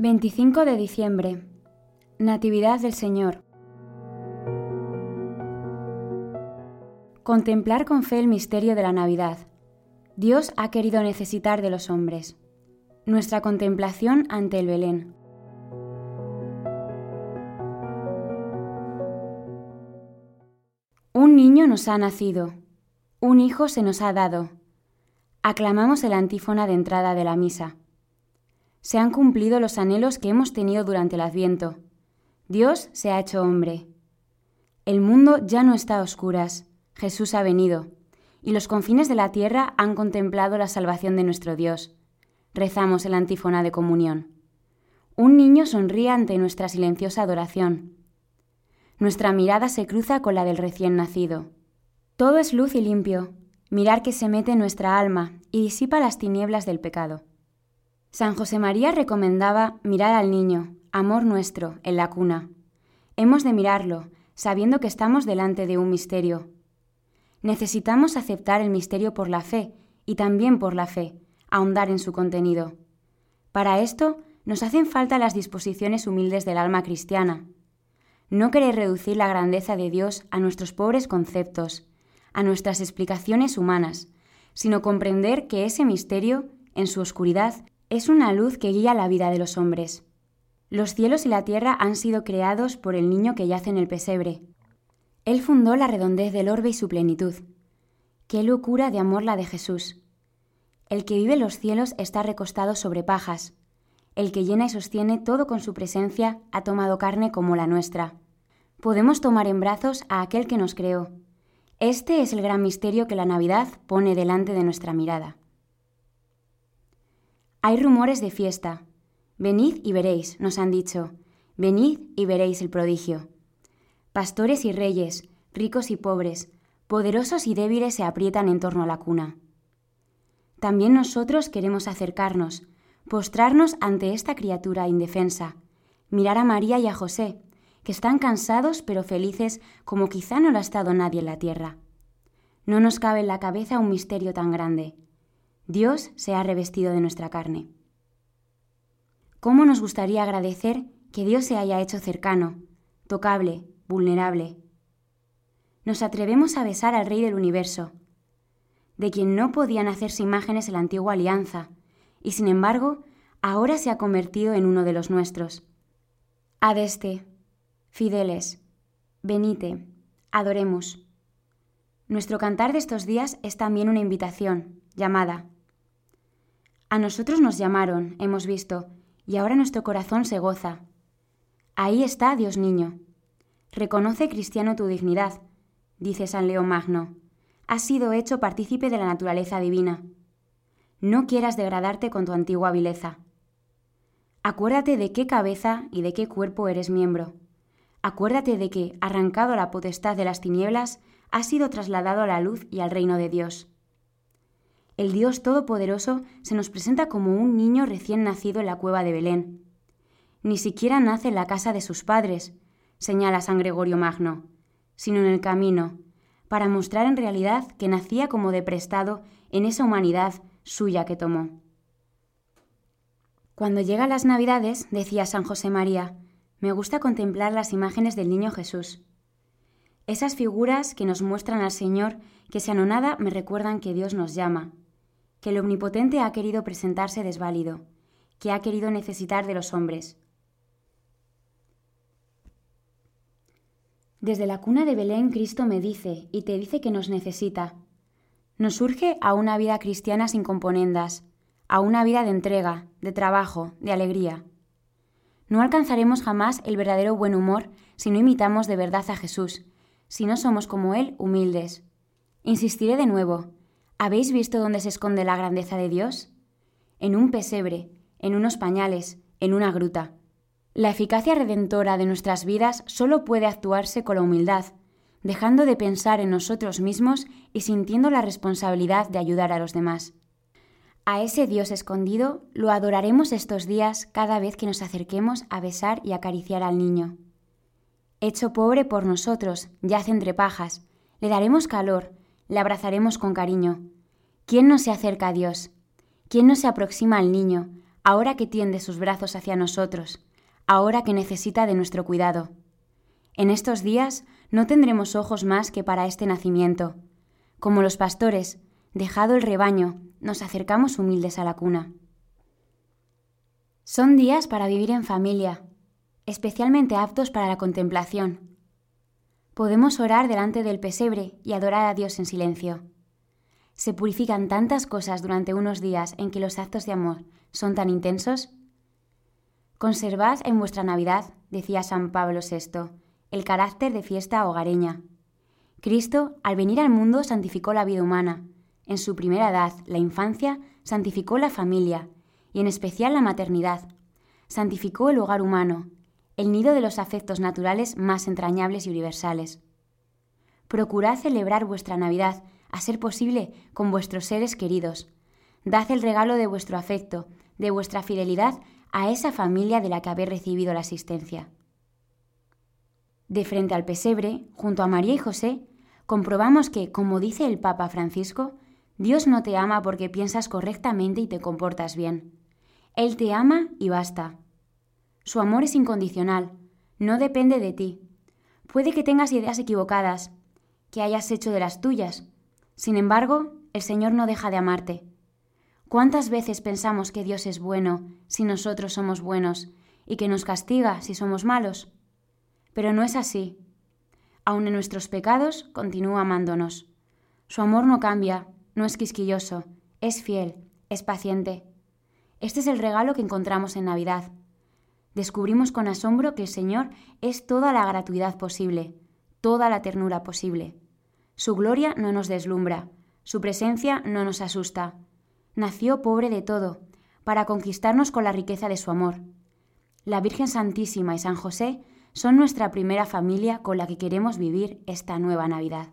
25 de diciembre. Natividad del Señor. Contemplar con fe el misterio de la Navidad. Dios ha querido necesitar de los hombres. Nuestra contemplación ante el Belén. Un niño nos ha nacido, un hijo se nos ha dado. Aclamamos el antífona de entrada de la misa. Se han cumplido los anhelos que hemos tenido durante el Adviento. Dios se ha hecho hombre. El mundo ya no está a oscuras, Jesús ha venido, y los confines de la tierra han contemplado la salvación de nuestro Dios. Rezamos el antífona de comunión. Un niño sonríe ante nuestra silenciosa adoración. Nuestra mirada se cruza con la del recién nacido. Todo es luz y limpio, mirar que se mete en nuestra alma y disipa las tinieblas del pecado. San José María recomendaba mirar al niño, amor nuestro, en la cuna. Hemos de mirarlo, sabiendo que estamos delante de un misterio. Necesitamos aceptar el misterio por la fe y también por la fe, ahondar en su contenido. Para esto nos hacen falta las disposiciones humildes del alma cristiana. No querer reducir la grandeza de Dios a nuestros pobres conceptos, a nuestras explicaciones humanas, sino comprender que ese misterio, en su oscuridad, es una luz que guía la vida de los hombres. Los cielos y la tierra han sido creados por el niño que yace en el pesebre. Él fundó la redondez del orbe y su plenitud. Qué locura de amor la de Jesús. El que vive los cielos está recostado sobre pajas. El que llena y sostiene todo con su presencia ha tomado carne como la nuestra. Podemos tomar en brazos a aquel que nos creó, este es el gran misterio que la Navidad pone delante de nuestra mirada. Hay rumores de fiesta. Venid y veréis, nos han dicho. Venid y veréis el prodigio. Pastores y reyes, ricos y pobres, poderosos y débiles se aprietan en torno a la cuna. También nosotros queremos acercarnos, postrarnos ante esta criatura indefensa, mirar a María y a José, que están cansados pero felices como quizá no lo ha estado nadie en la tierra. No nos cabe en la cabeza un misterio tan grande. Dios se ha revestido de nuestra carne. ¿Cómo nos gustaría agradecer que Dios se haya hecho cercano, tocable, vulnerable? Nos atrevemos a besar al Rey del universo, de quien no podían hacerse imágenes en la antigua alianza, y sin embargo ahora se ha convertido en uno de los nuestros. Adeste, Fideles, venite, adoremos. Nuestro cantar de estos días es también una invitación, llamada. A nosotros nos llamaron, hemos visto, y ahora nuestro corazón se goza. Ahí está Dios niño. Reconoce, cristiano, tu dignidad, dice San León Magno. Has sido hecho partícipe de la naturaleza divina. No quieras degradarte con tu antigua vileza. Acuérdate de qué cabeza y de qué cuerpo eres miembro. Acuérdate de que, arrancado la potestad de las tinieblas, has sido trasladado a la luz y al reino de Dios. El Dios Todopoderoso se nos presenta como un niño recién nacido en la cueva de Belén. Ni siquiera nace en la casa de sus padres, señala San Gregorio Magno, sino en el camino, para mostrar en realidad que nacía como de prestado en esa humanidad suya que tomó. Cuando llegan las Navidades, decía San José María, me gusta contemplar las imágenes del niño Jesús. Esas figuras que nos muestran al Señor que se anonada me recuerdan que Dios nos llama, que el Omnipotente ha querido presentarse desválido, que ha querido necesitar de los hombres. Desde la cuna de Belén Cristo me dice y te dice que nos necesita. Nos surge a una vida cristiana sin componendas, a una vida de entrega, de trabajo, de alegría. No alcanzaremos jamás el verdadero buen humor si no imitamos de verdad a Jesús, si no somos como Él humildes. Insistiré de nuevo. ¿Habéis visto dónde se esconde la grandeza de Dios? En un pesebre, en unos pañales, en una gruta. La eficacia redentora de nuestras vidas solo puede actuarse con la humildad, dejando de pensar en nosotros mismos y sintiendo la responsabilidad de ayudar a los demás. A ese Dios escondido lo adoraremos estos días cada vez que nos acerquemos a besar y acariciar al niño. Hecho pobre por nosotros, yace entre pajas, le daremos calor, le abrazaremos con cariño. ¿Quién no se acerca a Dios? ¿Quién no se aproxima al niño, ahora que tiende sus brazos hacia nosotros, ahora que necesita de nuestro cuidado. En estos días no tendremos ojos más que para este nacimiento. Como los pastores, dejado el rebaño, nos acercamos humildes a la cuna. Son días para vivir en familia, especialmente aptos para la contemplación. Podemos orar delante del pesebre y adorar a Dios en silencio. Se purifican tantas cosas durante unos días en que los actos de amor son tan intensos. Conservad en vuestra Navidad, decía San Pablo VI, el carácter de fiesta hogareña. Cristo, al venir al mundo, santificó la vida humana. En su primera edad, la infancia, santificó la familia, y en especial la maternidad. Santificó el hogar humano, el nido de los afectos naturales más entrañables y universales. Procurad celebrar vuestra Navidad, a ser posible, con vuestros seres queridos. Dad el regalo de vuestro afecto, de vuestra fidelidad a esa familia de la que habéis recibido la asistencia. De frente al pesebre, junto a María y José, comprobamos que, como dice el Papa Francisco, Dios no te ama porque piensas correctamente y te comportas bien. Él te ama y basta. Su amor es incondicional, no depende de ti. Puede que tengas ideas equivocadas, que hayas hecho de las tuyas. Sin embargo, el Señor no deja de amarte. ¿Cuántas veces pensamos que Dios es bueno si nosotros somos buenos y que nos castiga si somos malos? Pero no es así. Aun en nuestros pecados, continúa amándonos. Su amor no cambia, no es quisquilloso, es fiel, es paciente. Este es el regalo que encontramos en Navidad. Descubrimos con asombro que el Señor es toda la gratuidad posible, toda la ternura posible. Su gloria no nos deslumbra, su presencia no nos asusta. Nació pobre de todo, para conquistarnos con la riqueza de su amor. La Virgen Santísima y San José son nuestra primera familia con la que queremos vivir esta nueva Navidad.